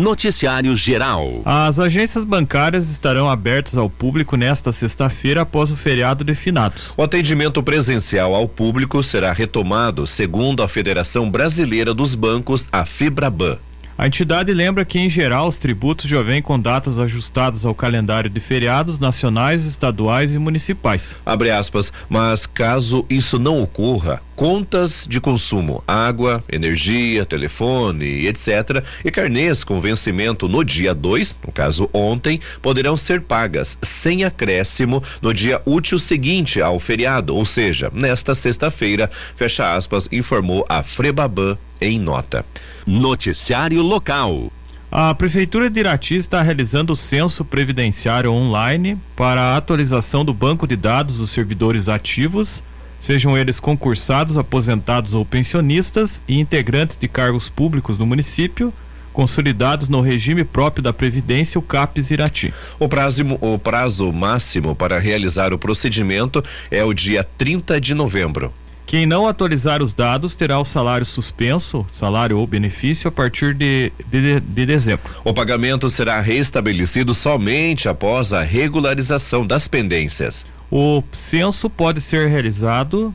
Noticiário Geral. As agências bancárias estarão abertas ao público nesta sexta-feira após o feriado de finados. O atendimento presencial ao público será retomado, segundo a Federação Brasileira dos Bancos, a Fibraban. A entidade lembra que, em geral, os tributos já vêm com datas ajustadas ao calendário de feriados nacionais, estaduais e municipais. Abre aspas, mas caso isso não ocorra, contas de consumo, água, energia, telefone, etc., e carnês com vencimento no dia 2, no caso ontem, poderão ser pagas sem acréscimo no dia útil seguinte ao feriado, ou seja, nesta sexta-feira, fecha aspas, informou a Frebaban em nota. Noticiário local. A Prefeitura de Irati está realizando o censo previdenciário online para a atualização do banco de dados dos servidores ativos, sejam eles concursados, aposentados ou pensionistas e integrantes de cargos públicos no município, consolidados no regime próprio da Previdência, o CAPES Irati. O prazo, o prazo máximo para realizar o procedimento é o dia 30 de novembro. Quem não atualizar os dados terá o salário suspenso, salário ou benefício, a partir de, de, de dezembro. O pagamento será restabelecido somente após a regularização das pendências. O censo pode ser realizado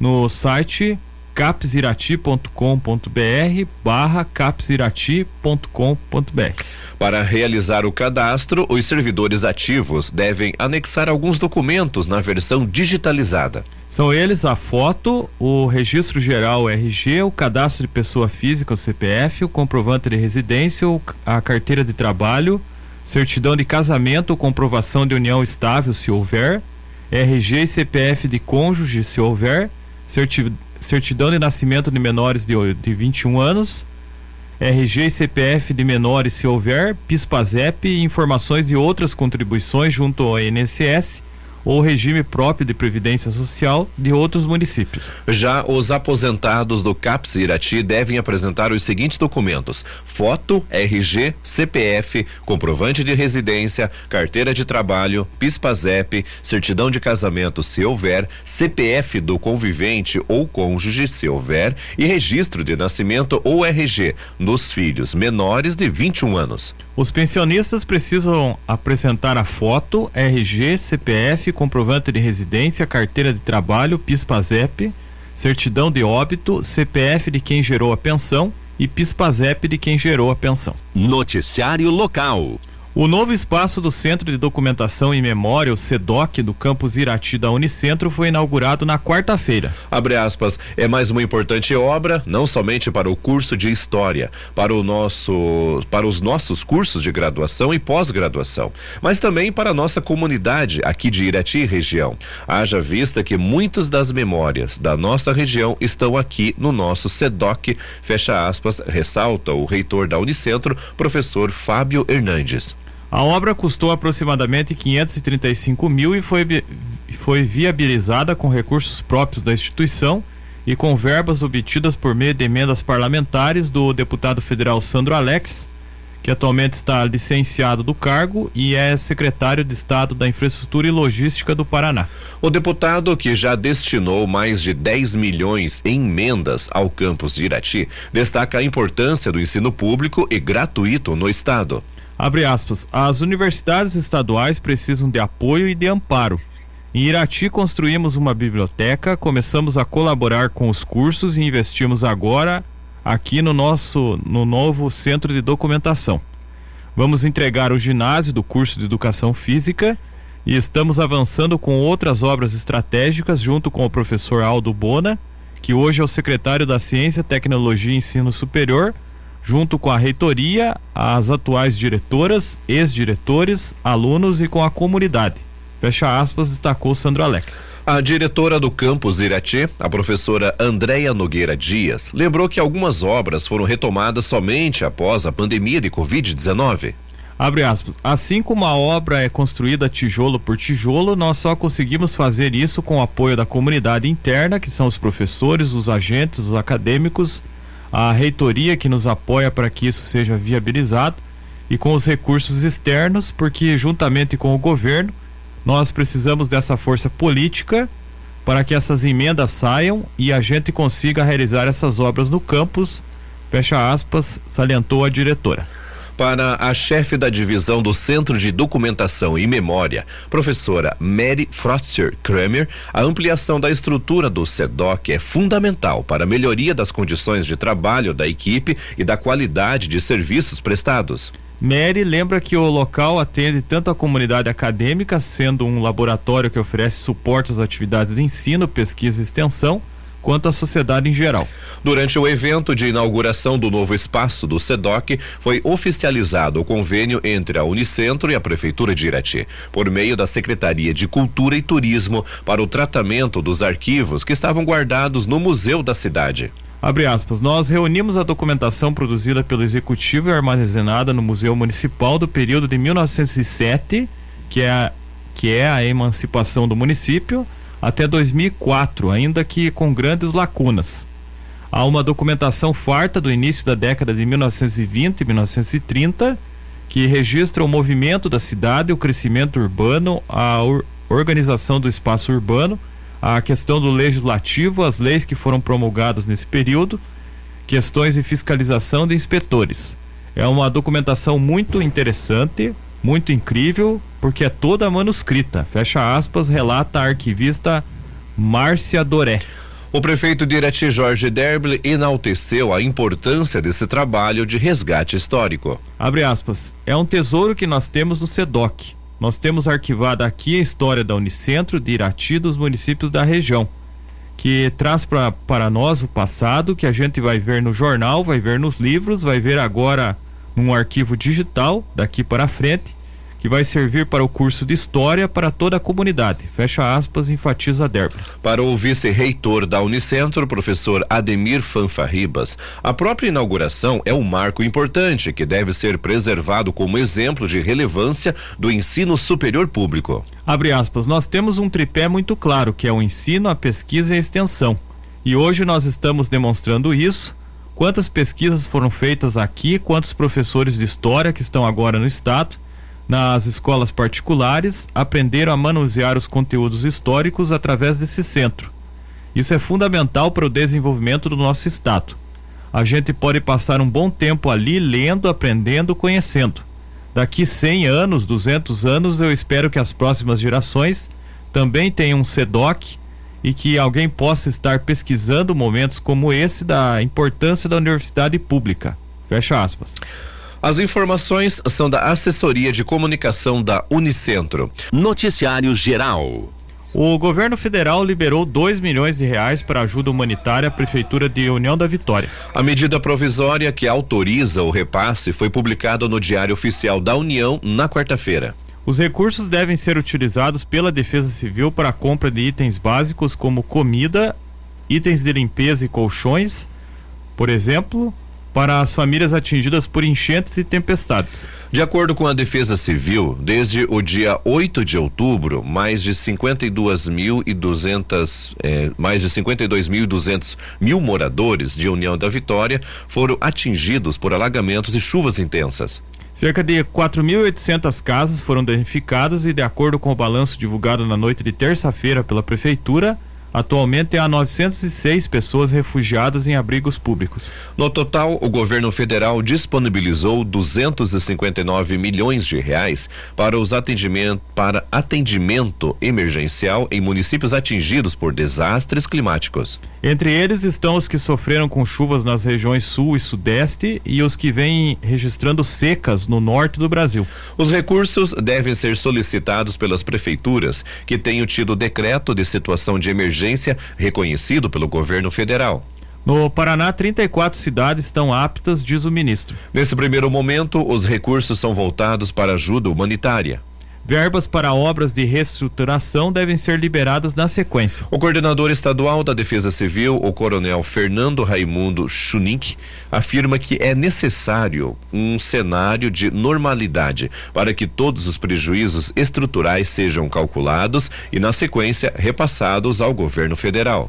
no site capsirati.com.br barra capsirati.com.br. Para realizar o cadastro, os servidores ativos devem anexar alguns documentos na versão digitalizada. São eles a foto, o registro geral RG, o cadastro de pessoa física, o CPF, o comprovante de residência, a carteira de trabalho, certidão de casamento, comprovação de união estável, se houver, RG e CPF de cônjuge, se houver, certidão de nascimento de menores de, de 21 anos, RG e CPF de menores se houver, PISPAZEP e informações e outras contribuições junto ao INSS ou regime próprio de previdência social de outros municípios. Já os aposentados do CAPS Irati devem apresentar os seguintes documentos: foto, RG, CPF, comprovante de residência, carteira de trabalho, PISPAZEP, certidão de casamento se houver, CPF do convivente ou cônjuge se houver e registro de nascimento ou RG nos filhos menores de 21 anos. Os pensionistas precisam apresentar a foto, RG, CPF, comprovante de residência, carteira de trabalho, PIS/PASEP, certidão de óbito, CPF de quem gerou a pensão e PIS/PASEP de quem gerou a pensão. Noticiário local. O novo espaço do Centro de Documentação e Memória, o SEDOC, do campus Irati da Unicentro, foi inaugurado na quarta-feira. Abre aspas, é mais uma importante obra, não somente para o curso de História, para o nosso, para os nossos cursos de graduação e pós-graduação, mas também para a nossa comunidade aqui de Irati região. Haja vista que muitas das memórias da nossa região estão aqui no nosso SEDOC, fecha aspas, ressalta o reitor da Unicentro, professor Fábio Hernandes. A obra custou aproximadamente 535 mil e foi, foi viabilizada com recursos próprios da instituição e com verbas obtidas por meio de emendas parlamentares do deputado federal Sandro Alex, que atualmente está licenciado do cargo e é secretário de Estado da Infraestrutura e Logística do Paraná. O deputado, que já destinou mais de 10 milhões em emendas ao campus de Irati, destaca a importância do ensino público e gratuito no estado. Abre aspas. As universidades estaduais precisam de apoio e de amparo. Em Irati construímos uma biblioteca, começamos a colaborar com os cursos e investimos agora aqui no nosso no novo centro de documentação. Vamos entregar o ginásio do curso de educação física e estamos avançando com outras obras estratégicas junto com o professor Aldo Bona, que hoje é o secretário da Ciência, Tecnologia e Ensino Superior junto com a reitoria, as atuais diretoras, ex-diretores, alunos e com a comunidade. Fecha aspas, destacou Sandro Alex. A diretora do campus Irati, a professora Andréia Nogueira Dias, lembrou que algumas obras foram retomadas somente após a pandemia de Covid-19. Abre aspas. Assim como a obra é construída tijolo por tijolo, nós só conseguimos fazer isso com o apoio da comunidade interna, que são os professores, os agentes, os acadêmicos a reitoria que nos apoia para que isso seja viabilizado e com os recursos externos, porque juntamente com o governo nós precisamos dessa força política para que essas emendas saiam e a gente consiga realizar essas obras no campus. Fecha aspas, salientou a diretora. Para a chefe da divisão do Centro de Documentação e Memória, professora Mary Frotzer Kramer, a ampliação da estrutura do SEDOC é fundamental para a melhoria das condições de trabalho da equipe e da qualidade de serviços prestados. Mary lembra que o local atende tanto a comunidade acadêmica, sendo um laboratório que oferece suporte às atividades de ensino, pesquisa e extensão, quanto à sociedade em geral. Durante o evento de inauguração do novo espaço do SEDOC, foi oficializado o convênio entre a Unicentro e a Prefeitura de Irati, por meio da Secretaria de Cultura e Turismo, para o tratamento dos arquivos que estavam guardados no museu da cidade. Abre aspas, nós reunimos a documentação produzida pelo Executivo e armazenada no Museu Municipal do período de 1907, que é a, que é a emancipação do município, até 2004, ainda que com grandes lacunas. Há uma documentação farta do início da década de 1920 e 1930 que registra o movimento da cidade, o crescimento urbano, a organização do espaço urbano a questão do legislativo, as leis que foram promulgadas nesse período, questões de fiscalização de inspetores. É uma documentação muito interessante, muito incrível, porque é toda manuscrita. Fecha aspas, relata a arquivista Márcia Doré. O prefeito de Irati, Jorge Derble, enalteceu a importância desse trabalho de resgate histórico. Abre aspas. É um tesouro que nós temos no SEDOC nós temos arquivada aqui a história da Unicentro, de Irati, dos municípios da região, que traz pra, para nós o passado que a gente vai ver no jornal, vai ver nos livros, vai ver agora num arquivo digital daqui para frente que vai servir para o curso de História para toda a comunidade. Fecha aspas, enfatiza Derba. Para o vice-reitor da Unicentro, professor Ademir Fanfarribas, a própria inauguração é um marco importante que deve ser preservado como exemplo de relevância do ensino superior público. Abre aspas, nós temos um tripé muito claro, que é o ensino, a pesquisa e a extensão. E hoje nós estamos demonstrando isso. Quantas pesquisas foram feitas aqui, quantos professores de história que estão agora no estado nas escolas particulares aprenderam a manusear os conteúdos históricos através desse centro. Isso é fundamental para o desenvolvimento do nosso estado. A gente pode passar um bom tempo ali lendo, aprendendo, conhecendo. Daqui 100 anos, 200 anos, eu espero que as próximas gerações também tenham um SEDOC e que alguém possa estar pesquisando momentos como esse da importância da universidade pública. Fecha aspas. As informações são da Assessoria de Comunicação da Unicentro. Noticiário Geral. O governo federal liberou 2 milhões de reais para ajuda humanitária à Prefeitura de União da Vitória. A medida provisória que autoriza o repasse foi publicada no Diário Oficial da União na quarta-feira. Os recursos devem ser utilizados pela Defesa Civil para a compra de itens básicos como comida, itens de limpeza e colchões, por exemplo, para as famílias atingidas por enchentes e tempestades. De acordo com a Defesa Civil, desde o dia 8 de outubro, mais de 52.200 eh, mais de 52.200 mil moradores de União da Vitória foram atingidos por alagamentos e chuvas intensas. Cerca de 4.800 casas foram danificadas e, de acordo com o balanço divulgado na noite de terça-feira pela Prefeitura, Atualmente há 906 pessoas refugiadas em abrigos públicos. No total, o governo federal disponibilizou 259 milhões de reais para os atendimento para atendimento emergencial em municípios atingidos por desastres climáticos. Entre eles estão os que sofreram com chuvas nas regiões sul e sudeste e os que vêm registrando secas no norte do Brasil. Os recursos devem ser solicitados pelas prefeituras que tenham tido decreto de situação de emergência emergência reconhecido pelo governo federal. No Paraná, 34 cidades estão aptas, diz o ministro. Nesse primeiro momento, os recursos são voltados para ajuda humanitária. Verbas para obras de reestruturação devem ser liberadas na sequência. O coordenador estadual da Defesa Civil, o coronel Fernando Raimundo Chunic, afirma que é necessário um cenário de normalidade para que todos os prejuízos estruturais sejam calculados e, na sequência, repassados ao governo federal.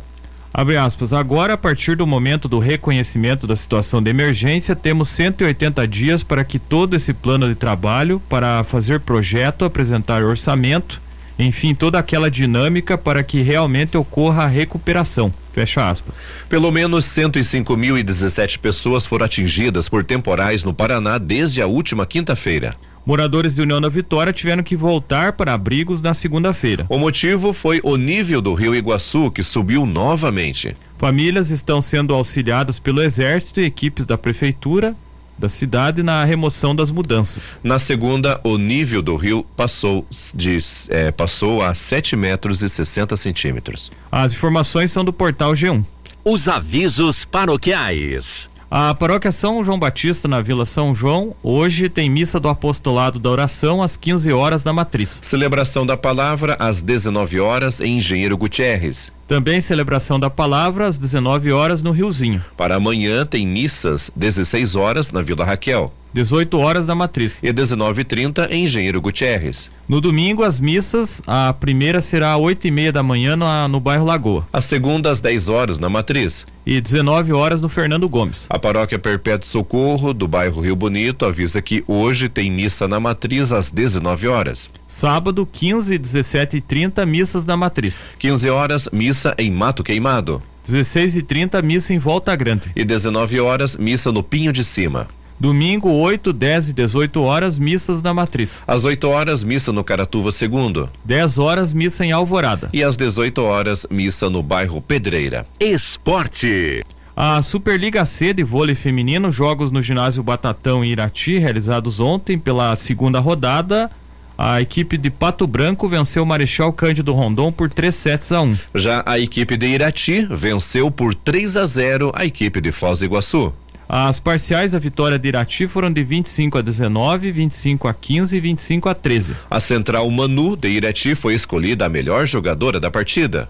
Abre aspas. Agora, a partir do momento do reconhecimento da situação de emergência, temos 180 dias para que todo esse plano de trabalho, para fazer projeto, apresentar orçamento enfim, toda aquela dinâmica para que realmente ocorra a recuperação. Fecha aspas. Pelo menos 105.017 pessoas foram atingidas por temporais no Paraná desde a última quinta-feira. Moradores de União da Vitória tiveram que voltar para abrigos na segunda-feira. O motivo foi o nível do rio Iguaçu, que subiu novamente. Famílias estão sendo auxiliadas pelo Exército e equipes da Prefeitura da cidade na remoção das mudanças. Na segunda, o nível do rio passou, de, é, passou a 7 metros e 60 centímetros. As informações são do portal G1. Os avisos paroquiais. A paróquia São João Batista, na Vila São João, hoje tem missa do apostolado da oração às 15 horas na matriz. Celebração da palavra às 19 horas em Engenheiro Gutierrez. Também celebração da palavra às 19 horas no Riozinho. Para amanhã tem missas 16 horas na Vila Raquel. 18 horas na Matriz. E 19h30 em Engenheiro Gutierrez. No domingo, as missas, a primeira será às 8 e meia da manhã no, no bairro Lagoa. A segunda às 10 horas na Matriz. E 19 horas no Fernando Gomes. A paróquia Perpétuo Socorro, do bairro Rio Bonito, avisa que hoje tem missa na Matriz às 19 horas. Sábado, 15, 17 e 30, missas na Matriz. 15 horas, missa em Mato Queimado. 16 e 30 missa em Volta Grande. E 19 horas, missa no Pinho de Cima. Domingo, 8, 10 e 18 horas, missas na Matriz. Às 8 horas, missa no Caratuva Segundo. 10 horas, missa em Alvorada. E às 18 horas, missa no bairro Pedreira. Esporte. A Superliga C de vôlei feminino, jogos no ginásio Batatão em Irati, realizados ontem pela segunda rodada. A equipe de Pato Branco venceu o Marechal Cândido Rondon por 3 sets a 1. Já a equipe de Irati venceu por 3 a 0 a equipe de Foz do Iguaçu. As parciais da vitória de Irati foram de 25 a 19, 25 a 15 e 25 a 13. A central Manu de Irati foi escolhida a melhor jogadora da partida.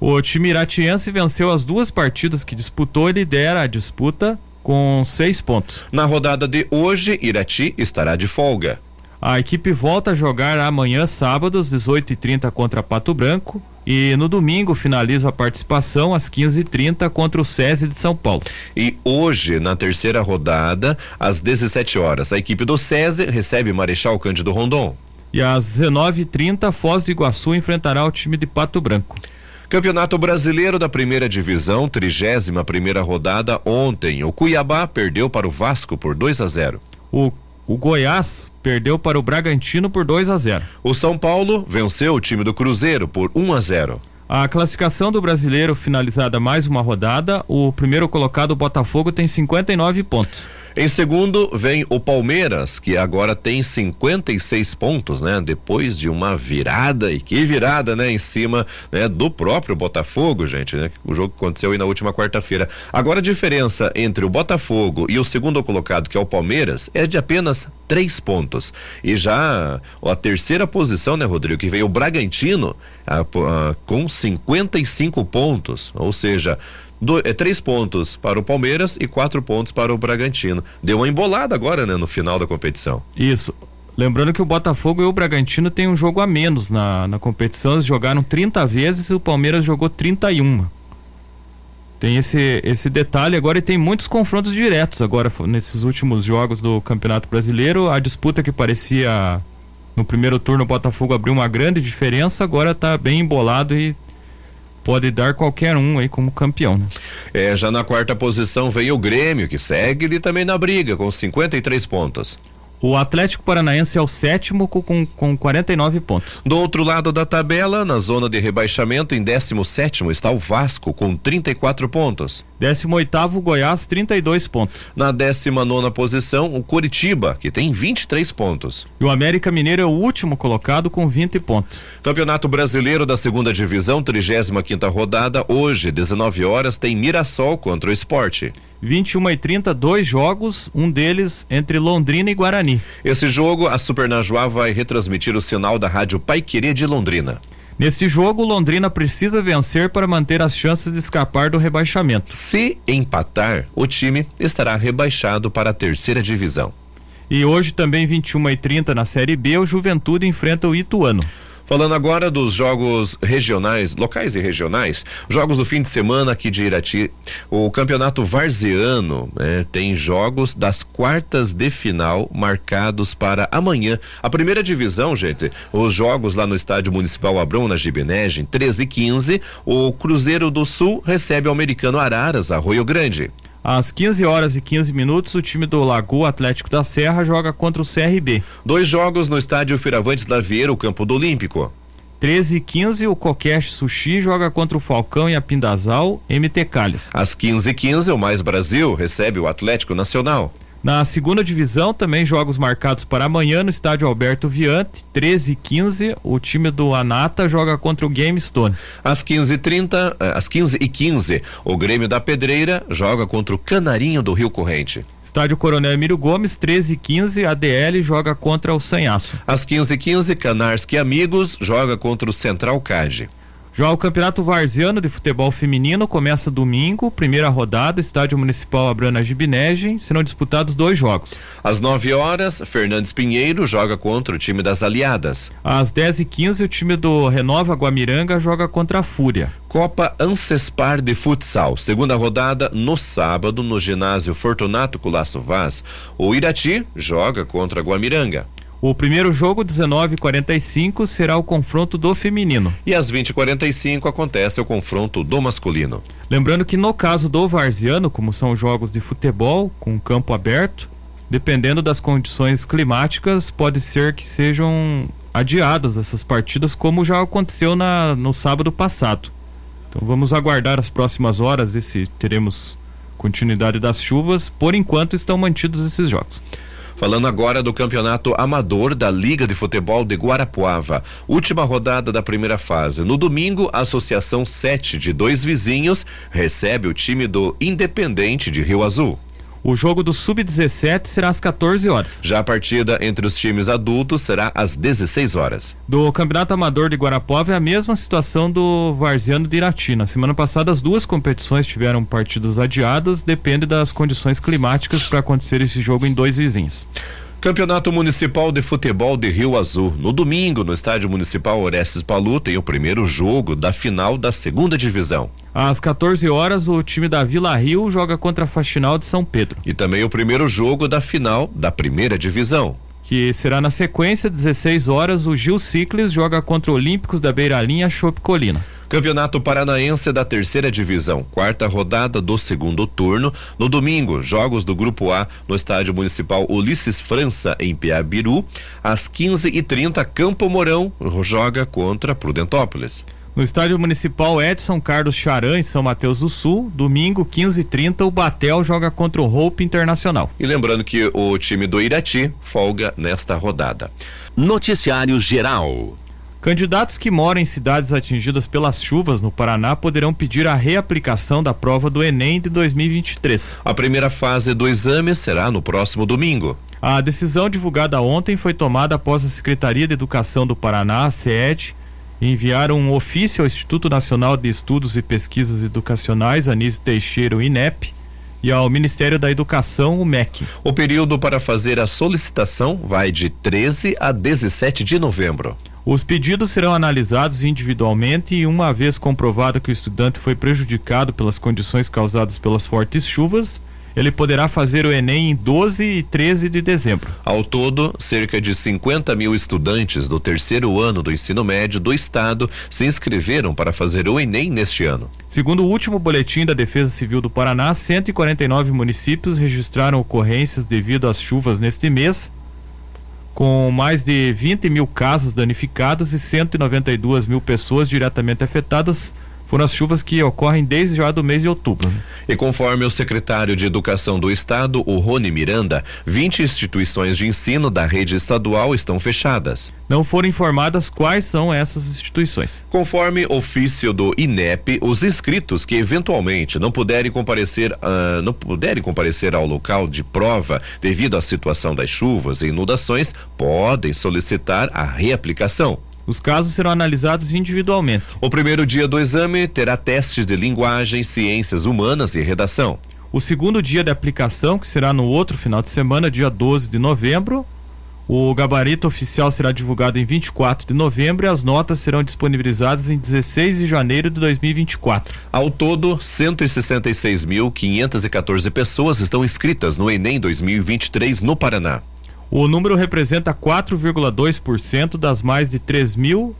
O time iratiense venceu as duas partidas que disputou e lidera a disputa com seis pontos. Na rodada de hoje, Irati estará de folga. A equipe volta a jogar amanhã, sábado, às 18h30 contra Pato Branco. E no domingo finaliza a participação às 15h30 contra o SESI de São Paulo. E hoje, na terceira rodada, às 17 horas, a equipe do SESI recebe Marechal Cândido Rondon. E às 19h30, Foz do Iguaçu enfrentará o time de Pato Branco. Campeonato Brasileiro da Primeira Divisão, 31 primeira rodada ontem. O Cuiabá perdeu para o Vasco por 2 a 0. O, o Goiás perdeu para o Bragantino por 2 a 0. O São Paulo venceu o time do Cruzeiro por 1 a 0. A classificação do brasileiro finalizada mais uma rodada, o primeiro colocado, o Botafogo, tem 59 pontos. Em segundo vem o Palmeiras, que agora tem 56 pontos, né? Depois de uma virada, e que virada, né? Em cima né? do próprio Botafogo, gente, né? O jogo aconteceu aí na última quarta-feira. Agora a diferença entre o Botafogo e o segundo colocado, que é o Palmeiras, é de apenas três pontos. E já a terceira posição, né, Rodrigo, que veio o Bragantino a, a, com 55 pontos, ou seja, do, é, três pontos para o Palmeiras e quatro pontos para o Bragantino. Deu uma embolada agora, né, no final da competição. Isso. Lembrando que o Botafogo e o Bragantino têm um jogo a menos na, na competição. Eles jogaram 30 vezes e o Palmeiras jogou 31. Tem esse, esse detalhe agora e tem muitos confrontos diretos agora nesses últimos jogos do Campeonato Brasileiro. A disputa que parecia no primeiro turno o Botafogo abriu uma grande diferença, agora está bem embolado e pode dar qualquer um aí como campeão. Né? É, já na quarta posição veio o Grêmio, que segue ele também na briga, com 53 pontos. O Atlético Paranaense é o sétimo com, com 49 pontos. Do outro lado da tabela, na zona de rebaixamento, em 17 está o Vasco com 34 pontos. 18 Goiás, 32 pontos. Na 19 posição, o Curitiba, que tem 23 pontos. E o América Mineiro é o último colocado com 20 pontos. Campeonato Brasileiro da Segunda Divisão, 35 rodada, hoje, 19 horas, tem Mirassol contra o Esporte. 21 e 30, dois jogos, um deles entre Londrina e Guarani. Esse jogo, a Super Najuá vai retransmitir o sinal da Rádio Paiquerê de Londrina. Neste jogo, Londrina precisa vencer para manter as chances de escapar do rebaixamento. Se empatar, o time estará rebaixado para a terceira divisão. E hoje também 21 e 30 na Série B, o Juventude enfrenta o Ituano. Falando agora dos jogos regionais, locais e regionais, jogos do fim de semana aqui de Irati, o campeonato varziano né, tem jogos das quartas de final marcados para amanhã. A primeira divisão, gente, os jogos lá no estádio municipal Abrão, na Gibinegem, 13 e 15, o Cruzeiro do Sul recebe o americano Araras, Arroio Grande. Às 15 horas e 15 minutos, o time do Lagoa Atlético da Serra joga contra o CRB. Dois jogos no estádio Firavantes Lavieira, o campo do Olímpico. 13 e 15, o Kokesh Sushi joga contra o Falcão e a Pindazal, MT Calles. Às 15 e 15, o Mais Brasil recebe o Atlético Nacional. Na segunda divisão, também jogos marcados para amanhã no estádio Alberto Viante, 13 e 15, o time do Anata joga contra o Game Stone. Às 15h30, eh, às 15 e 15 o Grêmio da Pedreira joga contra o Canarinho do Rio Corrente. Estádio Coronel Emílio Gomes, 13 e 15, a DL joga contra o Sanhaço. Às 15 e 15 Canarski Amigos joga contra o Central Cade. Já o Campeonato Varziano de Futebol Feminino começa domingo, primeira rodada, Estádio Municipal Abrana Gibinege, serão disputados dois jogos. Às 9 horas, Fernandes Pinheiro joga contra o time das Aliadas. Às 10 e 15 o time do Renova Guamiranga joga contra a Fúria. Copa Ancespar de Futsal, segunda rodada no sábado no ginásio Fortunato Colasso Vaz. O Irati joga contra a Guamiranga. O primeiro jogo, 19:45, será o confronto do feminino. E às 20:45 acontece o confronto do masculino. Lembrando que no caso do Varziano, como são jogos de futebol com campo aberto, dependendo das condições climáticas, pode ser que sejam adiadas essas partidas, como já aconteceu na, no sábado passado. Então vamos aguardar as próximas horas e se teremos continuidade das chuvas. Por enquanto estão mantidos esses jogos. Falando agora do campeonato amador da Liga de Futebol de Guarapuava. Última rodada da primeira fase. No domingo, a Associação 7 de Dois Vizinhos recebe o time do Independente de Rio Azul. O jogo do Sub-17 será às 14 horas. Já a partida entre os times adultos será às 16 horas. Do Campeonato Amador de Guarapova é a mesma situação do Varziano de Irati. Na semana passada, as duas competições tiveram partidas adiadas, depende das condições climáticas para acontecer esse jogo em dois vizinhos. Campeonato Municipal de Futebol de Rio Azul. No domingo, no Estádio Municipal Orestes Palu, tem o primeiro jogo da final da segunda divisão. Às 14 horas, o time da Vila Rio joga contra a Faxinal de São Pedro. E também o primeiro jogo da final da primeira divisão que será na sequência, 16 horas, o Gil Ciclis joga contra Olímpicos da Beira Linha Chopp Colina. Campeonato Paranaense da Terceira Divisão, quarta rodada do segundo turno. No domingo, jogos do Grupo A no Estádio Municipal Ulisses França, em Piabiru. Às 15h30, Campo Mourão joga contra Prudentópolis. No estádio municipal Edson Carlos Charan, em São Mateus do Sul, domingo 15h30, o Batel joga contra o Hope Internacional. E lembrando que o time do Irati folga nesta rodada. Noticiário Geral. Candidatos que moram em cidades atingidas pelas chuvas no Paraná poderão pedir a reaplicação da prova do Enem de 2023. A primeira fase do exame será no próximo domingo. A decisão divulgada ontem foi tomada após a Secretaria de Educação do Paraná, a SED, enviaram um ofício ao Instituto Nacional de Estudos e Pesquisas Educacionais, Anísio Teixeira, o INEP, e ao Ministério da Educação, o MEC. O período para fazer a solicitação vai de 13 a 17 de novembro. Os pedidos serão analisados individualmente e, uma vez comprovado que o estudante foi prejudicado pelas condições causadas pelas fortes chuvas, ele poderá fazer o Enem em 12 e 13 de dezembro. Ao todo, cerca de 50 mil estudantes do terceiro ano do ensino médio do estado se inscreveram para fazer o Enem neste ano. Segundo o último boletim da Defesa Civil do Paraná, 149 municípios registraram ocorrências devido às chuvas neste mês, com mais de 20 mil casas danificadas e 192 mil pessoas diretamente afetadas foram as chuvas que ocorrem desde já do mês de outubro. E conforme o secretário de Educação do Estado, o Rony Miranda, 20 instituições de ensino da rede estadual estão fechadas. Não foram informadas quais são essas instituições. Conforme ofício do INEP, os inscritos que eventualmente não puderem comparecer, uh, não puderem comparecer ao local de prova devido à situação das chuvas e inundações podem solicitar a reaplicação. Os casos serão analisados individualmente. O primeiro dia do exame terá testes de linguagem, ciências humanas e redação. O segundo dia de aplicação, que será no outro final de semana, dia 12 de novembro, O gabarito oficial será divulgado em 24 de novembro e as notas serão disponibilizadas em 16 de janeiro de 2024. Ao todo, 166.514 pessoas estão inscritas no Enem 2023 no Paraná. O número representa 4,2% das mais de 3 mil,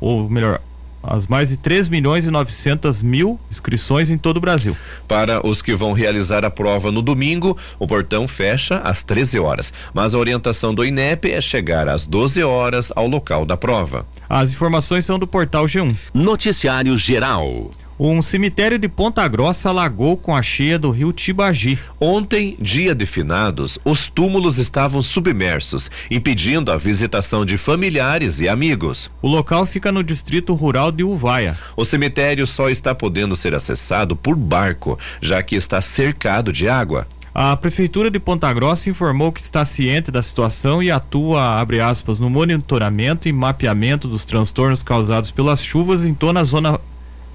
ou melhor, as mais de 3 milhões e 900 mil inscrições em todo o Brasil. Para os que vão realizar a prova no domingo, o portão fecha às 13 horas, mas a orientação do INEP é chegar às 12 horas ao local da prova. As informações são do portal G1. Noticiário Geral. Um cemitério de Ponta Grossa alagou com a cheia do rio Tibagi. Ontem, dia de finados, os túmulos estavam submersos, impedindo a visitação de familiares e amigos. O local fica no distrito rural de Uvaia. O cemitério só está podendo ser acessado por barco, já que está cercado de água. A Prefeitura de Ponta Grossa informou que está ciente da situação e atua, abre aspas, no monitoramento e mapeamento dos transtornos causados pelas chuvas em toda a zona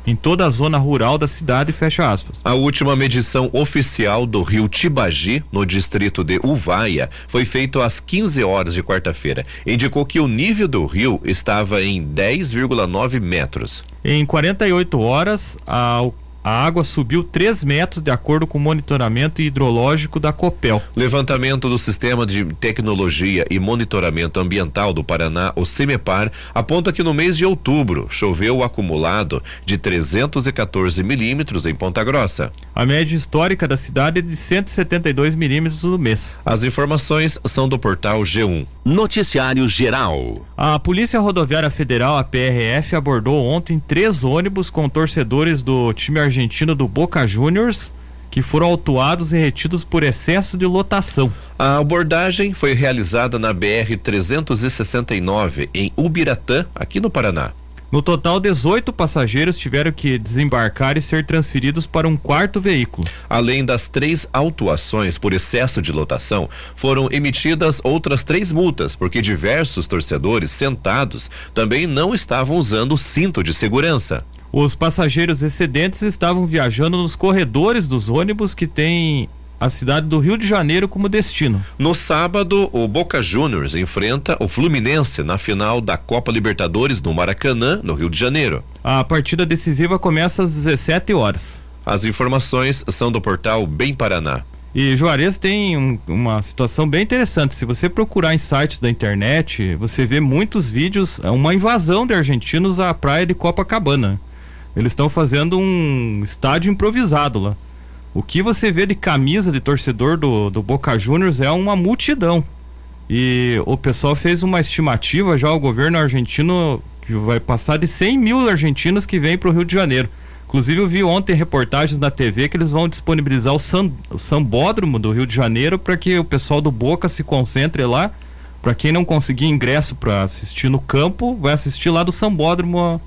em toda a zona rural da cidade, fecha aspas. A última medição oficial do rio Tibagi, no distrito de Uvaia, foi feita às 15 horas de quarta-feira. Indicou que o nível do rio estava em 10,9 metros. Em 48 horas, ao a água subiu 3 metros de acordo com o monitoramento hidrológico da Copel. Levantamento do Sistema de Tecnologia e Monitoramento Ambiental do Paraná, o CEMEPAR, aponta que no mês de outubro choveu o acumulado de 314 milímetros em Ponta Grossa. A média histórica da cidade é de 172 milímetros no mês. As informações são do portal G1. Noticiário Geral. A Polícia Rodoviária Federal, a PRF, abordou ontem três ônibus com torcedores do time argentino do Boca Juniors que foram autuados e retidos por excesso de lotação. A abordagem foi realizada na BR 369 em Ubiratã, aqui no Paraná. No total, 18 passageiros tiveram que desembarcar e ser transferidos para um quarto veículo. Além das três autuações por excesso de lotação, foram emitidas outras três multas, porque diversos torcedores sentados também não estavam usando o cinto de segurança. Os passageiros excedentes estavam viajando nos corredores dos ônibus que têm a cidade do Rio de Janeiro como destino. No sábado, o Boca Juniors enfrenta o Fluminense na final da Copa Libertadores no Maracanã, no Rio de Janeiro. A partida decisiva começa às 17 horas. As informações são do portal Bem Paraná. E Juarez tem um, uma situação bem interessante. Se você procurar em sites da internet, você vê muitos vídeos, é uma invasão de argentinos à praia de Copacabana. Eles estão fazendo um estádio improvisado lá. O que você vê de camisa de torcedor do, do Boca Juniors é uma multidão. E o pessoal fez uma estimativa já, o governo argentino, que vai passar de 100 mil argentinos que vêm para o Rio de Janeiro. Inclusive, eu vi ontem reportagens na TV que eles vão disponibilizar o, sam, o sambódromo do Rio de Janeiro para que o pessoal do Boca se concentre lá. Para quem não conseguir ingresso para assistir no campo, vai assistir lá do sambódromo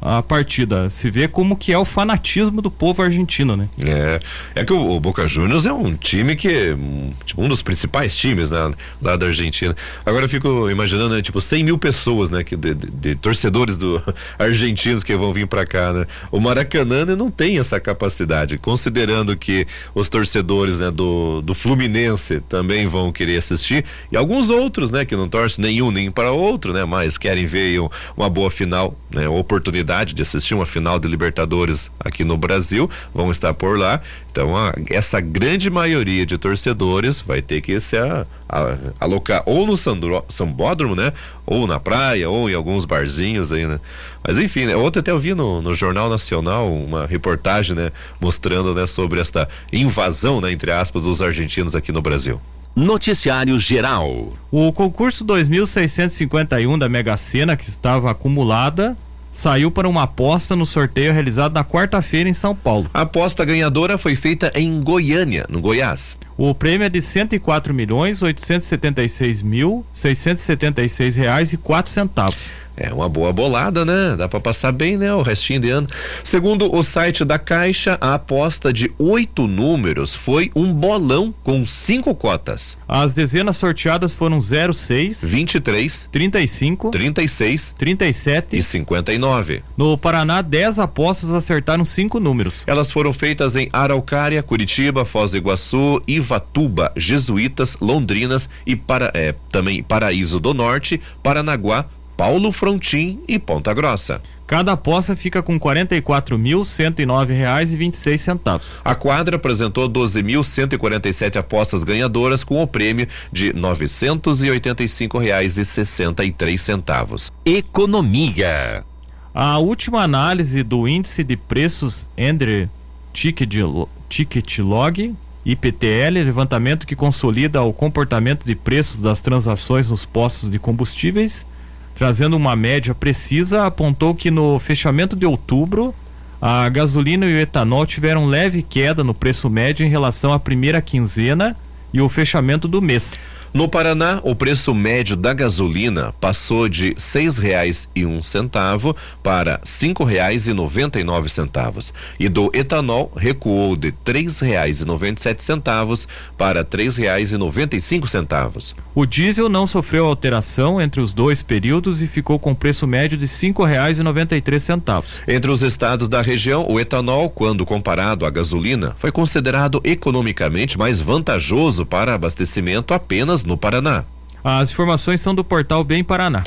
a partida. Se vê como que é o fanatismo do povo argentino, né? É, é que o, o Boca Juniors é um time que tipo, um dos principais times né, lá da Argentina. Agora eu fico imaginando, né, tipo, 100 mil pessoas, né, que de, de, de torcedores do argentinos que vão vir para cá, né? O Maracanã né, não tem essa capacidade, considerando que os torcedores, né, do, do Fluminense também vão querer assistir e alguns outros, né, que não torcem nenhum nem para outro, né, mas querem ver um, uma boa final, né, oportunidade oportunidade de assistir uma final de Libertadores aqui no Brasil, vão estar por lá. Então, a, essa grande maioria de torcedores vai ter que se a, a, alocar ou no Sandro, Sambódromo, né? Ou na praia, ou em alguns barzinhos aí, né? Mas enfim, né? ontem até eu vi no, no Jornal Nacional uma reportagem, né? Mostrando, né? Sobre esta invasão, né? Entre aspas, dos argentinos aqui no Brasil. Noticiário Geral. O concurso 2651 da Mega Sena, que estava acumulada, saiu para uma aposta no sorteio realizado na quarta-feira em São Paulo. A aposta ganhadora foi feita em Goiânia, no Goiás. O prêmio é de 104 milhões 876 mil 676 reais e quatro centavos. É uma boa bolada, né? Dá para passar bem, né? O restinho de ano. Segundo o site da Caixa, a aposta de oito números foi um bolão com cinco cotas. As dezenas sorteadas foram 06, 23, 35, 36, 37 e 59. No Paraná, 10 apostas acertaram cinco números. Elas foram feitas em Araucária, Curitiba, Foz do Iguaçu, e Ivatuba, Jesuítas, Londrinas e para, é, também Paraíso do Norte, Paranaguá, Paulo Frontin e Ponta Grossa. Cada aposta fica com R$ 44.109,26. A quadra apresentou 12.147 apostas ganhadoras com o prêmio de R$ 985,63. Economia. A última análise do índice de preços Ender Ticket, Ticket Log IPTL, levantamento que consolida o comportamento de preços das transações nos postos de combustíveis, trazendo uma média precisa, apontou que no fechamento de outubro, a gasolina e o etanol tiveram leve queda no preço médio em relação à primeira quinzena e o fechamento do mês. No Paraná, o preço médio da gasolina passou de seis reais e um centavo para cinco reais e noventa e nove centavos e do etanol recuou de três reais e noventa e sete centavos para três reais e noventa e cinco centavos. O diesel não sofreu alteração entre os dois períodos e ficou com preço médio de cinco reais e noventa e três centavos. Entre os estados da região, o etanol, quando comparado à gasolina, foi considerado economicamente mais vantajoso para abastecimento apenas no Paraná. As informações são do portal Bem Paraná.